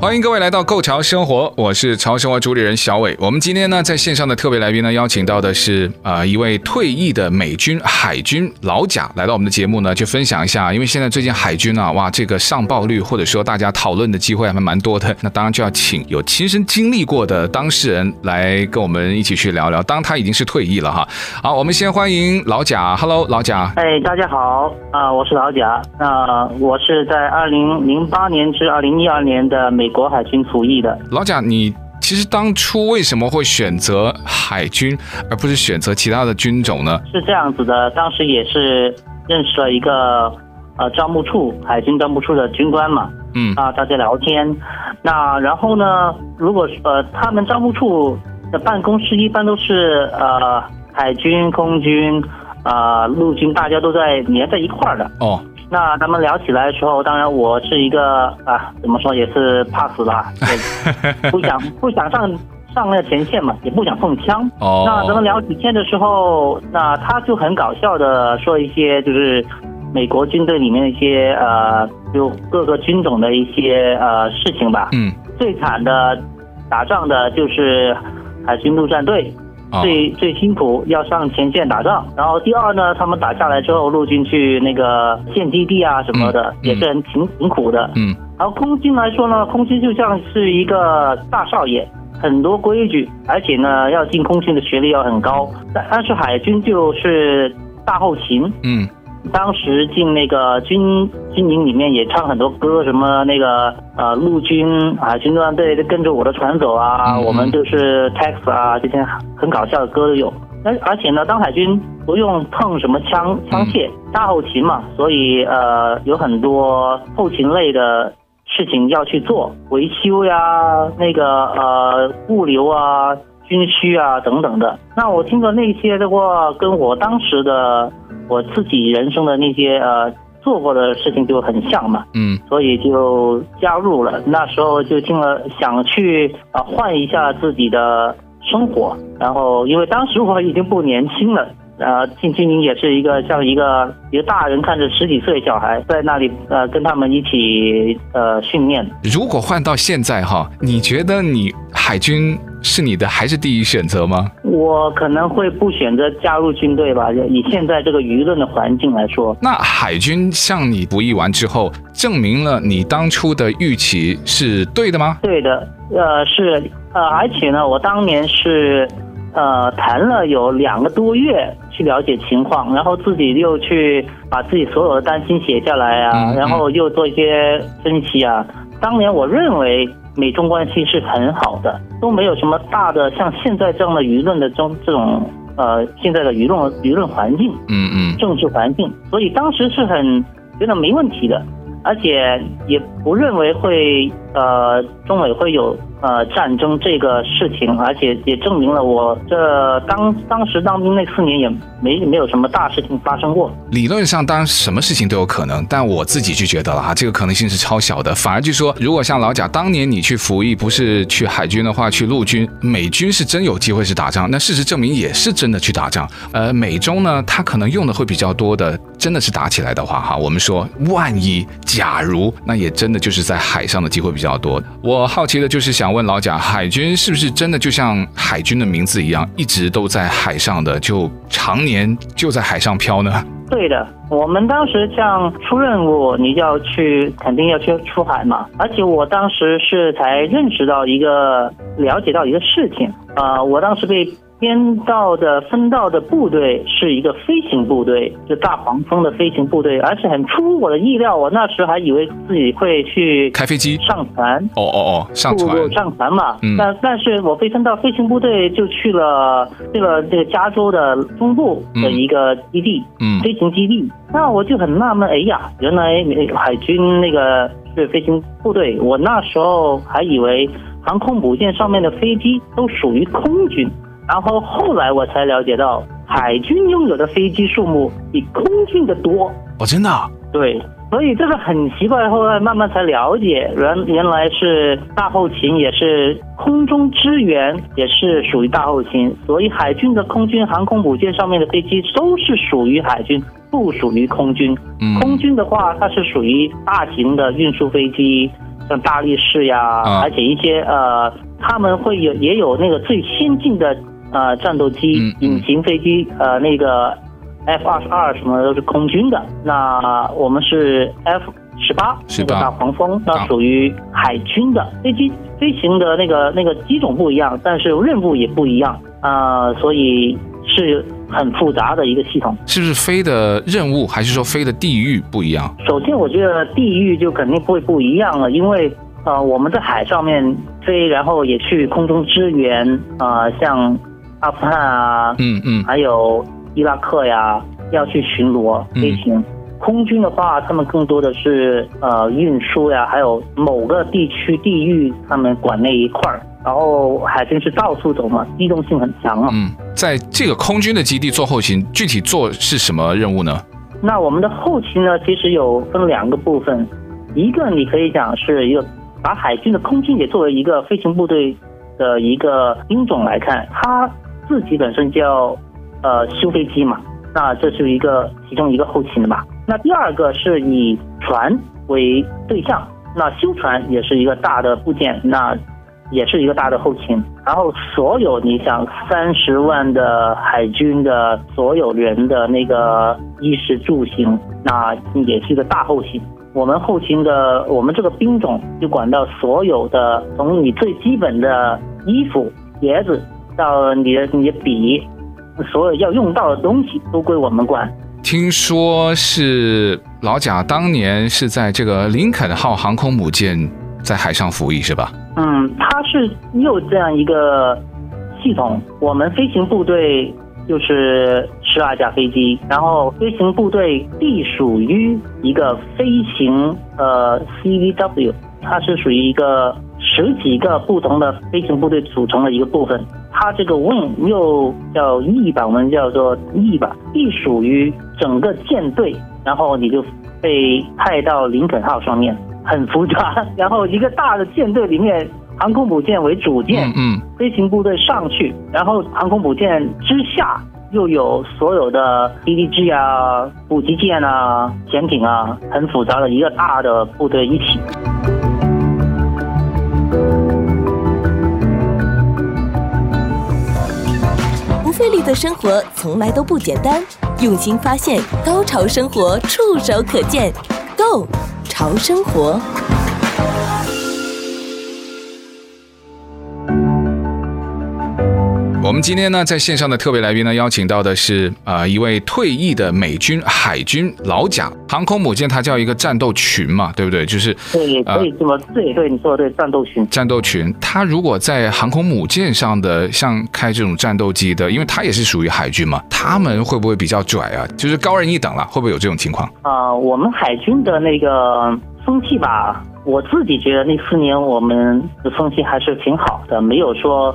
欢迎各位来到《Go 潮生活》，我是潮生活主理人小伟。我们今天呢，在线上的特别来宾呢，邀请到的是啊、呃、一位退役的美军海军老贾来到我们的节目呢，去分享一下。因为现在最近海军啊，哇，这个上报率或者说大家讨论的机会还蛮多的。那当然就要请有亲身经历过的当事人来跟我们一起去聊聊。当然他已经是退役了哈。好，我们先欢迎老贾。Hello，老贾。哎，大家好啊、呃，我是老贾。那、呃、我是在二零零八年至二零一二年的美。国海军服役的老贾，你其实当初为什么会选择海军，而不是选择其他的军种呢？是这样子的，当时也是认识了一个呃招募处海军招募处的军官嘛，嗯啊，大家聊天。那然后呢，如果呃他们招募处的办公室一般都是呃海军、空军啊、呃、陆军，大家都在粘在一块儿的哦。那咱们聊起来的时候，当然我是一个啊，怎么说也是怕死吧，也不想不想上上那个前线嘛，也不想碰枪。哦。那咱们聊几天的时候，那他就很搞笑的说一些，就是美国军队里面的一些呃，就各个军种的一些呃事情吧。嗯。最惨的打仗的就是海军陆战队。最最辛苦要上前线打仗，然后第二呢，他们打下来之后，陆军去那个建基地啊什么的，也是很挺挺苦的。嗯，然后空军来说呢，空军就像是一个大少爷，很多规矩，而且呢，要进空军的学历要很高。但但是海军就是大后勤。嗯。当时进那个军军营里面也唱很多歌，什么那个呃陆军海军陆战队跟着我的船走啊，嗯、我们就是 Texas 啊，这些很搞笑的歌都有。而而且呢，当海军不用碰什么枪枪械，大后勤嘛，所以呃有很多后勤类的事情要去做，维修呀，那个呃物流啊、军需啊等等的。那我听着那些的话，跟我当时的。我自己人生的那些呃做过的事情就很像嘛，嗯，所以就加入了。那时候就听了想去啊换一下自己的生活，然后因为当时我已经不年轻了。呃，进军营也是一个像一个一个大人看着十几岁小孩在那里呃跟他们一起呃训练。如果换到现在哈，你觉得你海军是你的还是第一选择吗？我可能会不选择加入军队吧，以现在这个舆论的环境来说。那海军向你服役完之后，证明了你当初的预期是对的吗？对的，呃是呃而且呢，我当年是。呃，谈了有两个多月去了解情况，然后自己又去把自己所有的担心写下来啊，然后又做一些分析啊。当年我认为美中关系是很好的，都没有什么大的像现在这样的舆论的这这种呃现在的舆论舆论环境，嗯嗯，政治环境，所以当时是很觉得没问题的，而且也不认为会呃中美会有。呃，战争这个事情，而且也证明了我这当当时当兵那四年也没没有什么大事情发生过。理论上，当然什么事情都有可能，但我自己就觉得了哈，这个可能性是超小的。反而就说，如果像老贾当年你去服役，不是去海军的话，去陆军，美军是真有机会是打仗。那事实证明也是真的去打仗。呃，美中呢，他可能用的会比较多的，真的是打起来的话哈，我们说万一假如，那也真的就是在海上的机会比较多。我好奇的就是想。问老贾，海军是不是真的就像海军的名字一样，一直都在海上的，就常年就在海上漂呢？对的，我们当时像出任务，你就要去，肯定要去出海嘛。而且我当时是才认识到一个，了解到一个事情啊、呃，我当时被。编到的分到的部队是一个飞行部队，就大黄蜂的飞行部队，而且很出乎我的意料。我那时还以为自己会去开飞机、上船。哦哦哦，上船，上船嘛。嗯。但但是我被分到飞行部队，就去了去了这个加州的中部的一个基地，嗯，飞行基地。那我就很纳闷，哎呀，原来海军那个。是飞行部队，我那时候还以为航空母舰上面的飞机都属于空军，然后后来我才了解到，海军拥有的飞机数目比空军的多。哦，真的？对。所以这个很奇怪，后来慢慢才了解，原原来是大后勤，也是空中支援，也是属于大后勤。所以海军的空军航空母舰上面的飞机都是属于海军，不属于空军。空军的话，它是属于大型的运输飞机，像大力士呀，而且一些呃，他们会有也有那个最先进的呃战斗机、隐形飞机，呃那个。F 二十二什么都是空军的，那我们是 F 十八那个大黄蜂，那属于海军的飞机，飞行的那个那个机种不一样，但是任务也不一样啊、呃，所以是很复杂的一个系统。是不是飞的任务还是说飞的地域不一样？首先，我觉得地域就肯定不会不一样了，因为呃我们在海上面飞，然后也去空中支援啊、呃，像阿富汗啊，嗯嗯，还有。伊拉克呀，要去巡逻飞行。嗯、空军的话，他们更多的是呃运输呀，还有某个地区地域他们管那一块儿。然后海军是到处走嘛，机动性很强嘛。嗯，在这个空军的基地做后勤，具体做是什么任务呢？那我们的后勤呢，其实有分两个部分，一个你可以讲是一个把海军的空军也作为一个飞行部队的一个兵种来看，它自己本身叫。呃，修飞机嘛，那这是一个其中一个后勤的吧。那第二个是以船为对象，那修船也是一个大的部件，那也是一个大的后勤。然后所有你想三十万的海军的所有人的那个衣食住行，那也是一个大后勤。我们后勤的，我们这个兵种就管到所有的，从你最基本的衣服、鞋子到你的你的笔。所有要用到的东西都归我们管。听说是老贾当年是在这个林肯号航空母舰在海上服役，是吧？嗯，它是有这样一个系统。我们飞行部队就是十二架飞机，然后飞行部队隶属于一个飞行呃 CVW，它是属于一个十几个不同的飞行部队组成的一个部分。它这个 wing 又叫翼吧，我们叫做翼吧，隶属于整个舰队，然后你就被派到林肯号上面，很复杂。然后一个大的舰队里面，航空母舰为主舰，嗯，嗯，飞行部队上去，然后航空母舰之下又有所有的 DDG 啊、补给舰啊、潜艇啊，很复杂的一个大的部队一起。丽的生活从来都不简单，用心发现，高潮生活触手可见 Go 潮生活。们今天呢，在线上的特别来宾呢，邀请到的是啊、呃、一位退役的美军海军老贾航空母舰，它叫一个战斗群嘛，对不对？就是对，也可以这么对对，你说的对，战斗群。战斗群，它如果在航空母舰上的，像开这种战斗机的，因为它也是属于海军嘛，他们会不会比较拽啊？就是高人一等了，会不会有这种情况？啊、呃，我们海军的那个风气吧，我自己觉得那四年我们的风气还是挺好的，没有说。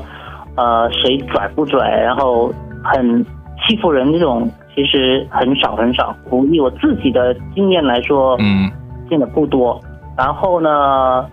呃，谁拽不拽，然后很欺负人这种，其实很少很少。我以我自己的经验来说，嗯，见的不多。然后呢，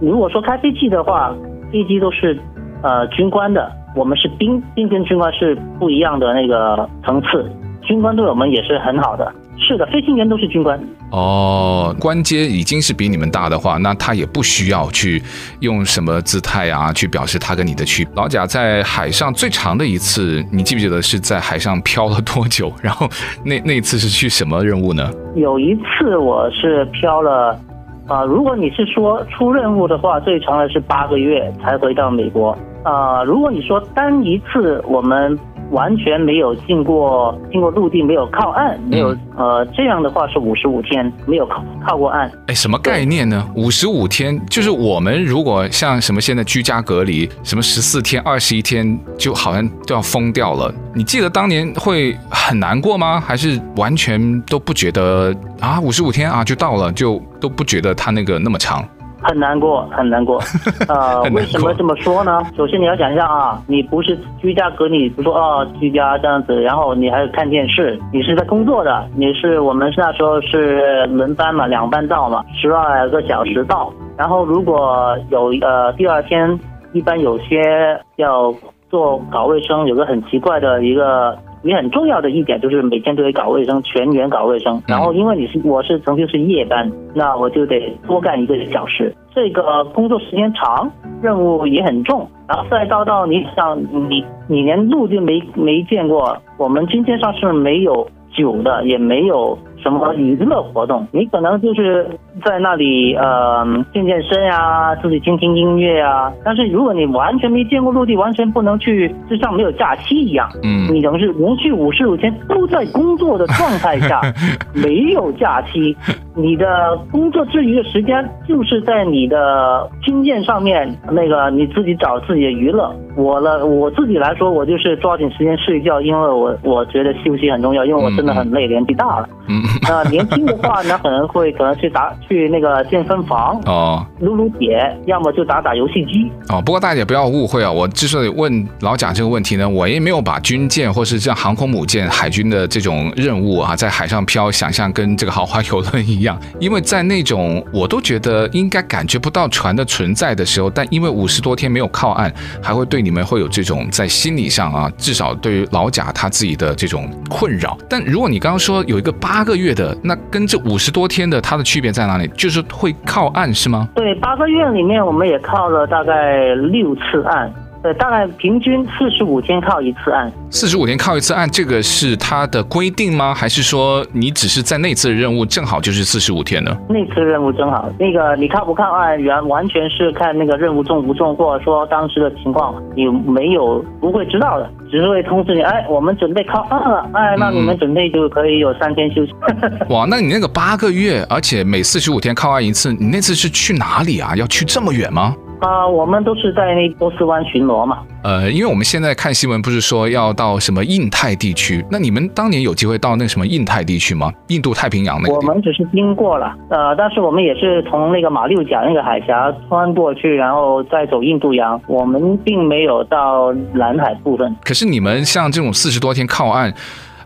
如果说开飞机的话，飞机都是呃军官的，我们是兵，兵跟军官是不一样的那个层次。军官对我们也是很好的。是的，飞行员都是军官。哦，官阶已经是比你们大的话，那他也不需要去用什么姿态啊，去表示他跟你的区别。老贾在海上最长的一次，你记不记得是在海上漂了多久？然后那那次是去什么任务呢？有一次我是漂了，啊、呃，如果你是说出任务的话，最长的是八个月才回到美国。啊、呃，如果你说单一次我们完全没有经过经过陆地，没有靠岸，没有、嗯、呃这样的话是五十五天没有靠靠过岸。哎，什么概念呢？五十五天就是我们如果像什么现在居家隔离，什么十四天、二十一天，就好像都要疯掉了。你记得当年会很难过吗？还是完全都不觉得啊？五十五天啊就到了，就都不觉得它那个那么长。很难过，很难过。呃，为什么这么说呢？首先你要想一下啊，你不是居家隔离，不说哦居家这样子，然后你还有看电视，你是在工作的，你是我们那时候是轮班嘛，两班倒嘛，十二个小时到。然后如果有呃第二天，一般有些要做搞卫生，有个很奇怪的一个。也很重要的一点就是每天都得搞卫生，全员搞卫生。然后因为你是我是曾经是夜班，那我就得多干一个小时。这个工作时间长，任务也很重。然后再到到你想你你连路就没没见过，我们今天上是没有酒的，也没有。什么娱乐活动？你可能就是在那里呃健健身呀，自己听听音乐呀。但是如果你完全没见过陆地，完全不能去，就像没有假期一样。嗯，你等于是连续五十五天都在工作的状态下，没有假期。你的工作之余的时间就是在你的经验上面，那个你自己找自己的娱乐。我了，我自己来说，我就是抓紧时间睡觉，因为我我觉得休息很重要，因为我真的很累，年纪大了。嗯。那年轻的话呢，可能会可能去打去那个健身房哦，撸撸铁，要么就打打游戏机哦。不过大家也不要误会啊，我之所以问老贾这个问题呢，我也没有把军舰或是像航空母舰、海军的这种任务啊，在海上漂，想象跟这个豪华游轮一样，因为在那种我都觉得应该感觉不到船的存在的时候，但因为五十多天没有靠岸，还会对你们会有这种在心理上啊，至少对于老贾他自己的这种困扰。但如果你刚刚说有一个八个月。的那跟这五十多天的它的区别在哪里？就是会靠岸是吗？对，八个月里面我们也靠了大概六次岸。对，大概平均四十五天靠一次岸。四十五天靠一次岸，这个是它的规定吗？还是说你只是在那次的任务正好就是四十五天呢？那次任务正好，那个你靠不靠岸，原完全是看那个任务重不重，或者说当时的情况，你没有不会知道的，只是会通知你，哎，我们准备靠岸了，哎，那你们准备就可以有三天休息。嗯、哇，那你那个八个月，而且每四十五天靠岸一次，你那次是去哪里啊？要去这么远吗？啊、呃，我们都是在那波斯湾巡逻嘛。呃，因为我们现在看新闻，不是说要到什么印太地区？那你们当年有机会到那什么印太地区吗？印度太平洋那个？我们只是经过了，呃，但是我们也是从那个马六甲那个海峡穿过去，然后再走印度洋。我们并没有到南海部分。可是你们像这种四十多天靠岸。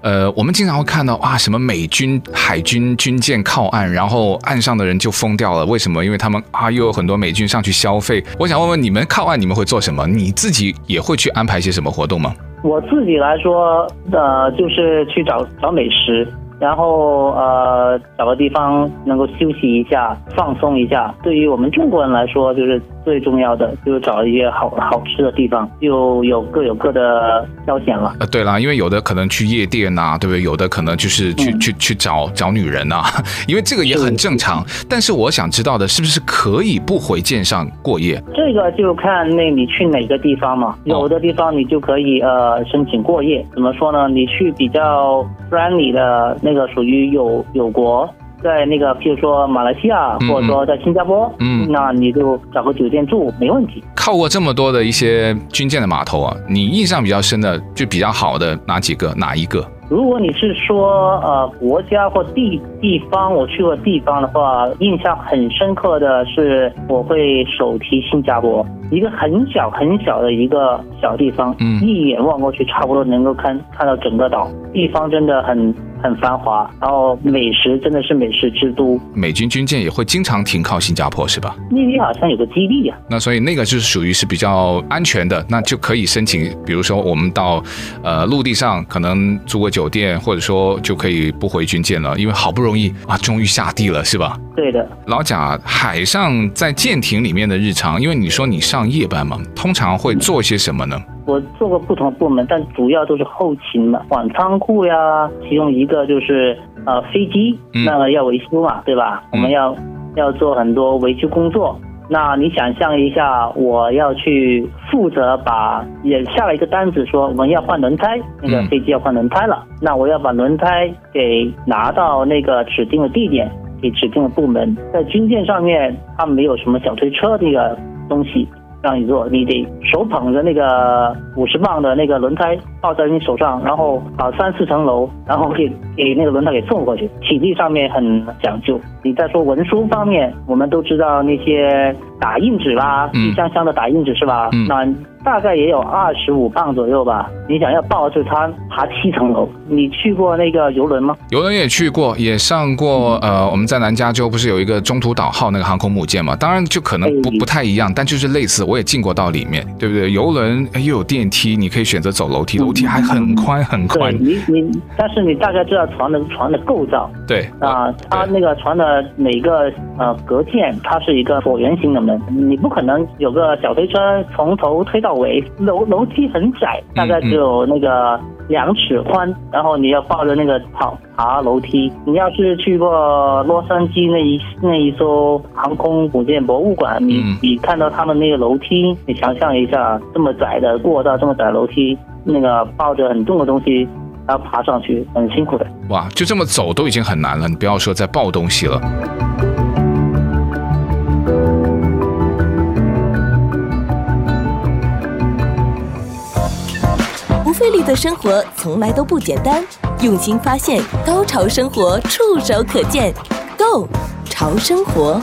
呃，我们经常会看到啊，什么美军海军军舰靠岸，然后岸上的人就疯掉了。为什么？因为他们啊，又有很多美军上去消费。我想问问你们，靠岸你们会做什么？你自己也会去安排些什么活动吗？我自己来说，呃，就是去找找美食。然后呃，找个地方能够休息一下，放松一下。对于我们中国人来说，就是最重要的，就是找一些好好吃的地方，就有各有各的消遣了。呃，对啦，因为有的可能去夜店呐、啊，对不对？有的可能就是去、嗯、去去找找女人呐、啊，因为这个也很正常。但是我想知道的是不是可以不回舰上过夜？这个就看那你去哪个地方嘛。有的地方你就可以呃申请过夜。怎么说呢？你去比较 friendly 的。那个属于有有国，在那个譬如说马来西亚，或者说在新加坡，嗯，那你就找个酒店住没问题。靠过这么多的一些军舰的码头啊，你印象比较深的就比较好的哪几个？哪一个？如果你是说呃国家或地地方，我去过地方的话，印象很深刻的是我会手提新加坡，一个很小很小的一个小地方，嗯，一眼望过去差不多能够看看到整个岛，地方真的很。很繁华，然后美食真的是美食之都。美军军舰也会经常停靠新加坡，是吧？那里好像有个基地呀、啊。那所以那个就是属于是比较安全的，那就可以申请。比如说我们到呃陆地上可能租个酒店，或者说就可以不回军舰了，因为好不容易啊，终于下地了，是吧？对的。老贾，海上在舰艇里面的日常，因为你说你上夜班嘛，通常会做些什么呢？我做过不同部门，但主要都是后勤嘛，管仓库呀。其中一个就是呃飞机，那个要维修嘛，对吧？嗯、我们要要做很多维修工作。那你想象一下，我要去负责把也下了一个单子，说我们要换轮胎，那个飞机要换轮胎了。嗯、那我要把轮胎给拿到那个指定的地点，给指定的部门。在军舰上面，它没有什么小推车这个东西。让你做，你得手捧着那个五十磅的那个轮胎抱在你手上，然后跑三四层楼，然后给给那个轮胎给送过去。体力上面很讲究。你再说文书方面，我们都知道那些打印纸啦，一箱箱的打印纸是吧？嗯、那。大概也有二十五磅左右吧。你想要抱着它爬七层楼？你去过那个游轮吗？游轮也去过，也上过。呃，我们在南加州不是有一个中途岛号那个航空母舰嘛？当然就可能不不太一样，但就是类似。我也进过到里面，对不对？游轮又有电梯，你可以选择走楼梯，楼梯还很宽很宽。你你，但是你大概知道船的船的构造。对啊，它那个船的每个呃隔间，它是一个椭圆形的门，你不可能有个小推车从头推到。尾楼楼梯很窄，大概只有那个两尺宽，然后你要抱着那个跑爬楼梯。你要是去过洛杉矶那一那一艘航空母舰博物馆，你、你看到他们那个楼梯，你想象一下，这么窄的过道，这么窄的楼梯，那个抱着很重的东西，然后爬上去，很辛苦的。哇，就这么走都已经很难了，你不要说再抱东西了。的生活从来都不简单，用心发现，高潮生活触手可见 Go 潮生活。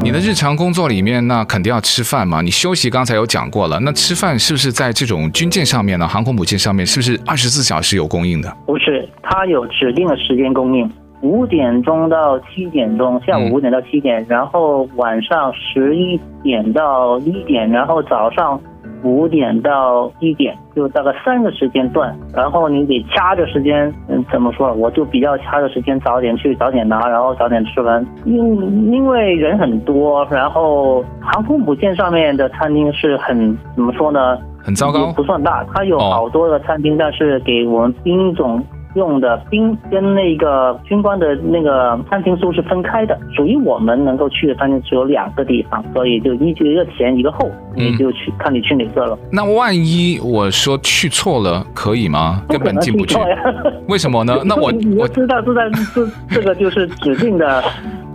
你的日常工作里面，那肯定要吃饭嘛。你休息刚才有讲过了，那吃饭是不是在这种军舰上面呢？航空母舰上面是不是二十四小时有供应的？不是，它有指定的时间供应。五点钟到七点钟，下午五点到七点，嗯、然后晚上十一点到一点，然后早上五点到一点，就大概三个时间段。然后你得掐着时间，嗯，怎么说？我就比较掐着时间，早点去，早点拿，然后早点吃完。因因为人很多，然后航空母舰上面的餐厅是很怎么说呢？很糟糕，不算大，它有好多的餐厅，哦、但是给我们兵种。用的兵跟那个军官的那个餐厅书是分开的，属于我们能够去的餐厅只有两个地方，所以就一一个前一个后，你就去、嗯、看你去哪个了。那万一我说去错了，可以吗？根本进不去。为什么呢？那我我知道知道这这个就是指定的，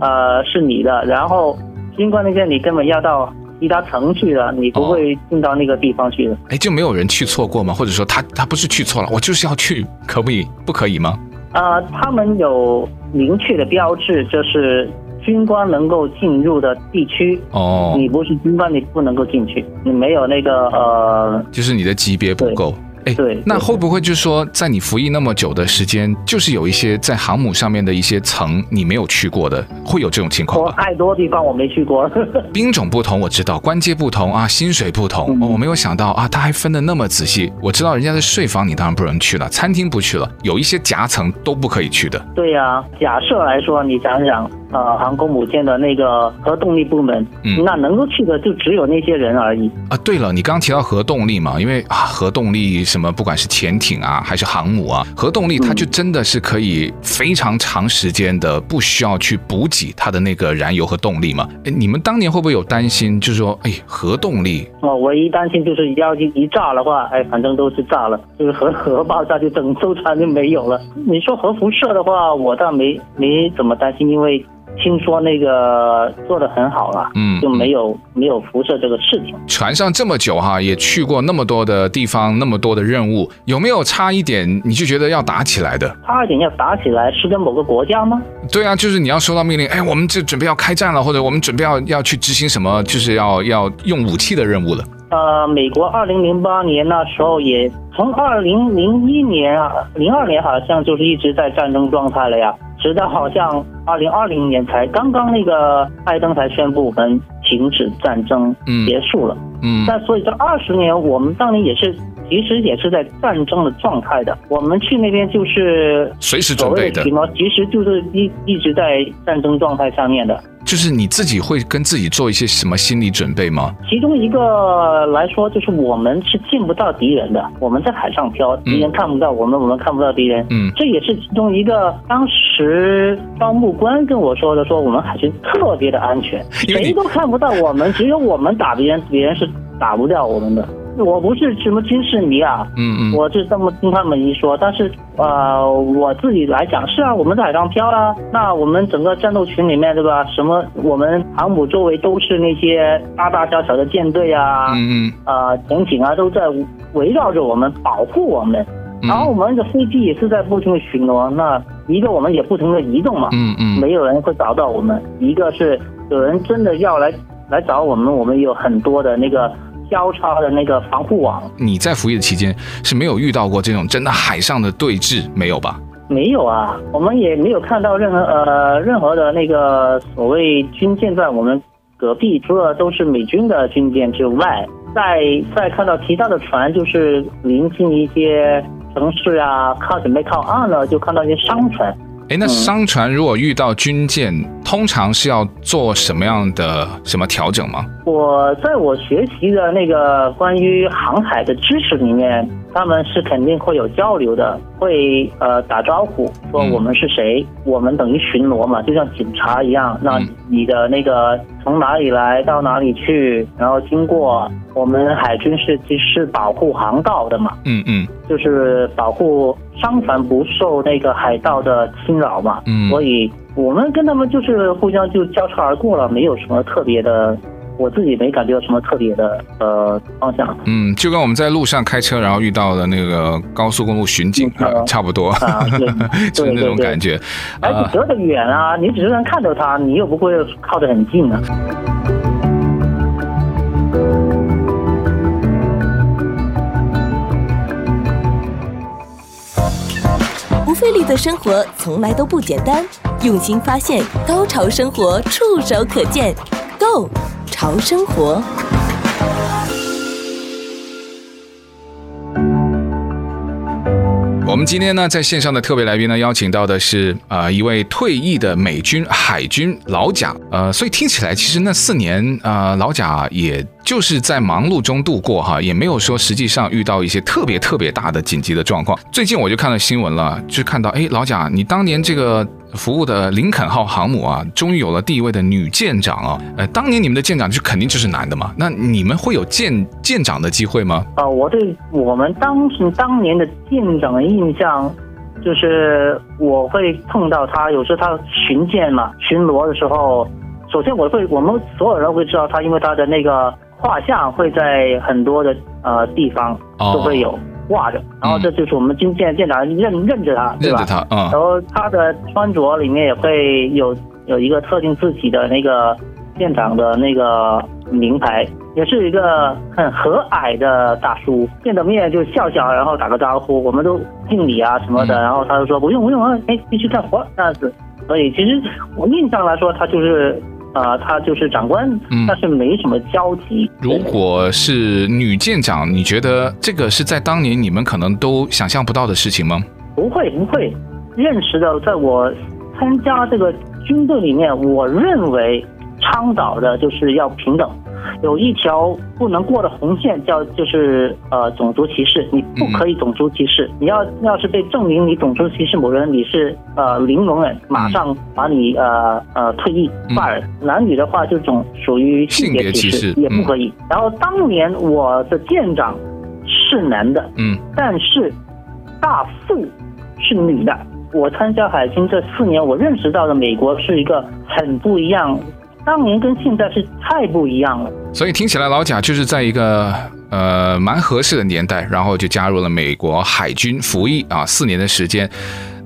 呃，是你的，然后军官那边你根本要到。其他城去了，你不会进到那个地方去的。哎、哦，就没有人去错过吗？或者说他他不是去错了，我就是要去，可不可以？不可以吗？啊、呃，他们有明确的标志，就是军官能够进入的地区。哦，你不是军官，你不能够进去，你没有那个呃，就是你的级别不够。哎，对，那会不会就是说，在你服役那么久的时间，就是有一些在航母上面的一些层你没有去过的，会有这种情况太多地方我没去过。兵种不同，我知道，官阶不同啊，薪水不同，嗯、我没有想到啊，他还分得那么仔细。我知道人家的税房你当然不能去了，餐厅不去了，有一些夹层都不可以去的。对呀、啊，假设来说，你想想。呃，航空母舰的那个核动力部门，嗯，那能够去的就只有那些人而已啊。对了，你刚刚提到核动力嘛，因为啊，核动力什么，不管是潜艇啊，还是航母啊，核动力它就真的是可以非常长时间的不需要去补给它的那个燃油和动力嘛。哎，你们当年会不会有担心，就是说，哎，核动力？哦，唯一担心就是要一一炸的话，哎，反正都是炸了，就是核核爆炸就整艘船就没有了。你说核辐射的话，我倒没没怎么担心，因为。听说那个做的很好了，嗯，就没有没有辐射这个事情。船上这么久哈，也去过那么多的地方，那么多的任务，有没有差一点你就觉得要打起来的？差一点要打起来是跟某个国家吗？对啊，就是你要收到命令，哎，我们这准备要开战了，或者我们准备要要去执行什么，就是要要用武器的任务了。呃，美国二零零八年那时候也从二零零一年啊，零二年好像就是一直在战争状态了呀。直到好像二零二零年才刚刚那个拜登才宣布我们停止战争结束了，嗯，嗯，但所以这二十年我们当年也是其实也是在战争的状态的。我们去那边就是随时准备的，其实就是一一直在战争状态上面的。就是你自己会跟自己做一些什么心理准备吗？其中一个来说，就是我们是见不到敌人的，我们在海上漂，敌人看不到我们，嗯、我们看不到敌人。嗯，这也是其中一个。当时招募官跟我说的，说我们海军特别的安全，谁都看不到我们，只有我们打别人，别人是打不掉我们的。我不是什么军事迷啊，嗯嗯，我是这么听他们一说，但是呃，我自己来讲是啊，我们在海上漂啊，那我们整个战斗群里面对吧？什么我们航母周围都是那些大大小小的舰队啊，嗯嗯，呃，潜艇啊都在围绕着我们保护我们，然后我们的飞机也是在不停的巡逻，那一个我们也不停的移动嘛，嗯嗯，没有人会找到我们，一个是有人真的要来来找我们，我们有很多的那个。交叉的那个防护网。你在服役的期间是没有遇到过这种真的海上的对峙，没有吧？没有啊，我们也没有看到任何呃任何的那个所谓军舰在我们隔壁，除了都是美军的军舰之外，在在看到其他的船，就是临近一些城市啊，靠准备靠岸了，就看到一些商船。哎，那商船如果遇到军舰，嗯、通常是要做什么样的什么调整吗？我在我学习的那个关于航海的知识里面，他们是肯定会有交流的，会呃打招呼说我们是谁，嗯、我们等于巡逻嘛，就像警察一样。那你的那个从哪里来到哪里去，然后经过我们海军是其实是保护航道的嘛，嗯嗯，就是保护。商船不受那个海盗的侵扰嘛，嗯，所以我们跟他们就是互相就交叉而过了，没有什么特别的，我自己没感觉有什么特别的呃方向。嗯，就跟我们在路上开车，然后遇到的那个高速公路巡警啊，嗯、差不多，啊、对 就是那种感觉。而且隔得远啊，你只是能看到他，你又不会靠得很近啊。不费力的生活从来都不简单，用心发现，高潮生活触手可见 Go 潮生活。我们今天呢，在线上的特别来宾呢，邀请到的是呃一位退役的美军海军老贾，呃，所以听起来其实那四年呃老贾也就是在忙碌中度过哈，也没有说实际上遇到一些特别特别大的紧急的状况。最近我就看到新闻了，就看到哎老贾，你当年这个。服务的林肯号航母啊，终于有了第一位的女舰长啊！呃，当年你们的舰长就肯定就是男的嘛？那你们会有舰舰长的机会吗？啊，我对我们当时当年的舰长的印象，就是我会碰到他，有时候他巡舰嘛，巡逻的时候，首先我会，我们所有人会知道他，因为他的那个画像会在很多的呃地方都会有。哦挂着，然后这就是我们军舰舰长认认着他，对吧？认着他，嗯。然后他的穿着里面也会有有一个特定字体的那个店长的那个名牌，也是一个很和蔼的大叔，见到面就笑笑，然后打个招呼，我们都敬礼啊什么的，然后他就说不用不用啊，哎，继续干活这样子。所以其实我印象来说，他就是。啊、呃，他就是长官，但是没什么交集。嗯、如果是女舰长，你觉得这个是在当年你们可能都想象不到的事情吗？不会，不会。认识的，在我参加这个军队里面，我认为倡导的就是要平等。有一条不能过的红线，叫就是呃种族歧视，你不可以种族歧视。嗯、你要要是被证明你种族歧视某人，你是呃零容忍，马上把你呃呃退役 fire。男女的话就种属于性别歧视，也不可以。嗯、然后当年我的舰长是男的，嗯，但是大副是女的。我参加海军这四年，我认识到的美国是一个很不一样。当年跟现在是太不一样了，所以听起来老贾就是在一个呃蛮合适的年代，然后就加入了美国海军服役啊四年的时间。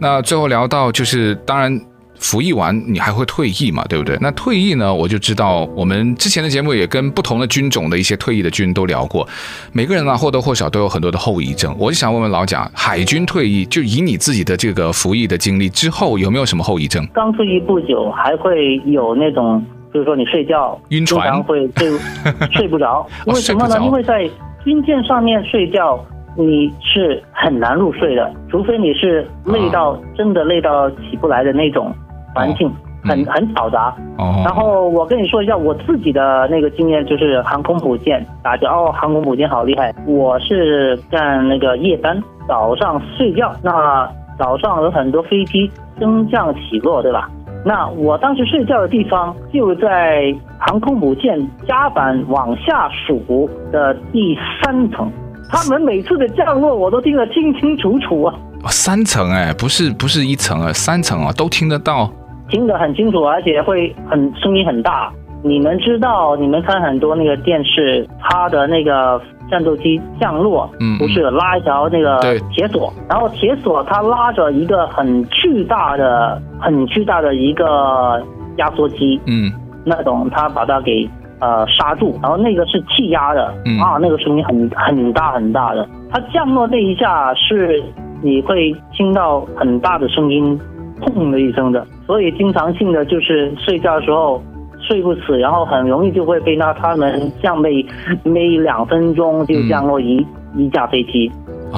那最后聊到就是，当然服役完你还会退役嘛，对不对？那退役呢，我就知道我们之前的节目也跟不同的军种的一些退役的军都聊过，每个人呢或多或少都有很多的后遗症。我就想问问老贾，海军退役就以你自己的这个服役的经历之后，有没有什么后遗症？刚退役不久，还会有那种。就是说你睡觉晕船会睡 睡不着，为什么呢？因为在军舰上面睡觉，你是很难入睡的，除非你是累到真的累到起不来的那种环境，很很嘈杂。哦。然后我跟你说一下我自己的那个经验，就是航空母舰，大家哦，航空母舰好厉害。我是干那个夜班，早上睡觉，那早上有很多飞机升降起落，对吧？那我当时睡觉的地方就在航空母舰甲板往下数的第三层，他们每次的降落我都听得清清楚楚啊！三层哎，不是不是一层啊，三层啊，都听得到，听得很清楚，而且会很声音很大。你们知道，你们看很多那个电视，它的那个。战斗机降落，嗯，不是拉一条那个铁索，然后铁索它拉着一个很巨大的、很巨大的一个压缩机，嗯，那种它把它给呃刹住，然后那个是气压的，嗯。啊，那个声音很很大很大的，它降落那一下是你会听到很大的声音，砰的一声的，所以经常性的就是睡觉的时候。睡不死，然后很容易就会被那他们降每每两分钟就降落一、嗯、一架飞机，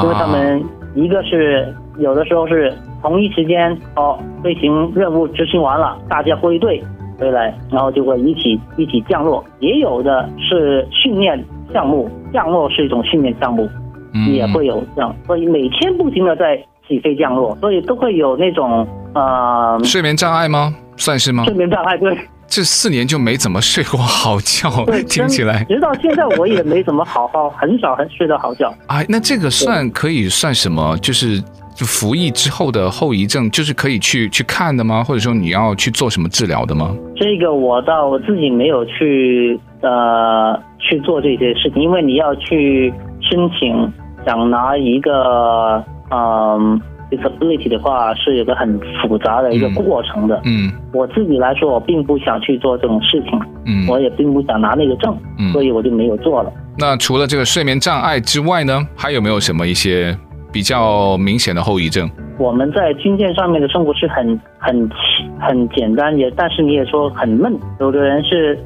因为他们一个是有的时候是同一时间哦，飞行任务执行完了，大家归队回来，然后就会一起一起降落，也有的是训练项目，降落是一种训练项目，嗯、也会有这样，所以每天不停的在起飞降落，所以都会有那种呃睡眠障碍吗？算是吗？睡眠障碍对。这四年就没怎么睡过好觉，听起来。直到现在我也没怎么好好，很少很睡得好觉。哎，那这个算可以算什么？就是就服役之后的后遗症，就是可以去去看的吗？或者说你要去做什么治疗的吗？这个我倒我自己没有去呃去做这些事情，因为你要去申请，想拿一个嗯。呃 disability 的话是有个很复杂的一个过程的。嗯，嗯我自己来说，我并不想去做这种事情。嗯，我也并不想拿那个证。嗯，所以我就没有做了。那除了这个睡眠障碍之外呢，还有没有什么一些比较明显的后遗症？我们在军舰上面的生活是很很很简单，也但是你也说很闷。有的人是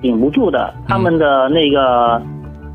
顶不住的，他们的那个、嗯、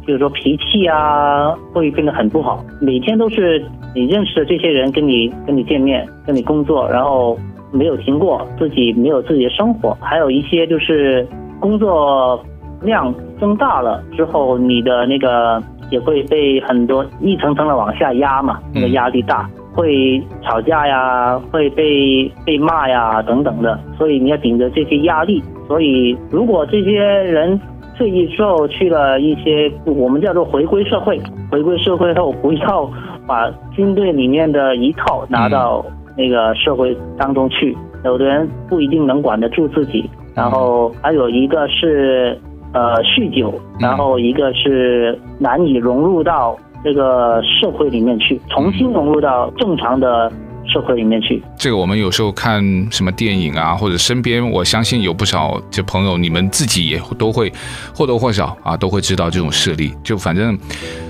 就是说脾气啊会变得很不好，每天都是。你认识的这些人跟你跟你见面，跟你工作，然后没有停过，自己没有自己的生活，还有一些就是工作量增大了之后，你的那个也会被很多一层层的往下压嘛，那个压力大，会吵架呀，会被被骂呀等等的，所以你要顶着这些压力。所以如果这些人退役之后去了一些我们叫做回归社会，回归社会后不要。把军队里面的一套拿到那个社会当中去，有的人不一定能管得住自己，然后还有一个是呃酗酒，然后一个是难以融入到这个社会里面去，重新融入到正常的社会里面去。这个我们有时候看什么电影啊，或者身边，我相信有不少这朋友，你们自己也都会或多或少啊都会知道这种事例。就反正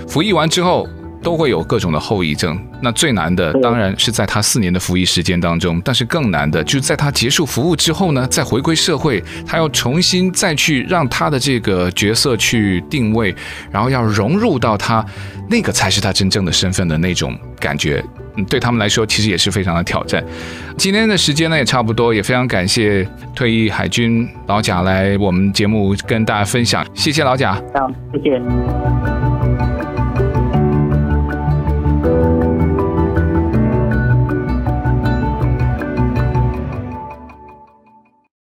服役完之后。都会有各种的后遗症。那最难的当然是在他四年的服役时间当中，但是更难的就是在他结束服务之后呢，再回归社会，他要重新再去让他的这个角色去定位，然后要融入到他那个才是他真正的身份的那种感觉。对他们来说其实也是非常的挑战。今天的时间呢也差不多，也非常感谢退役海军老贾来我们节目跟大家分享，谢谢老贾。好，谢谢。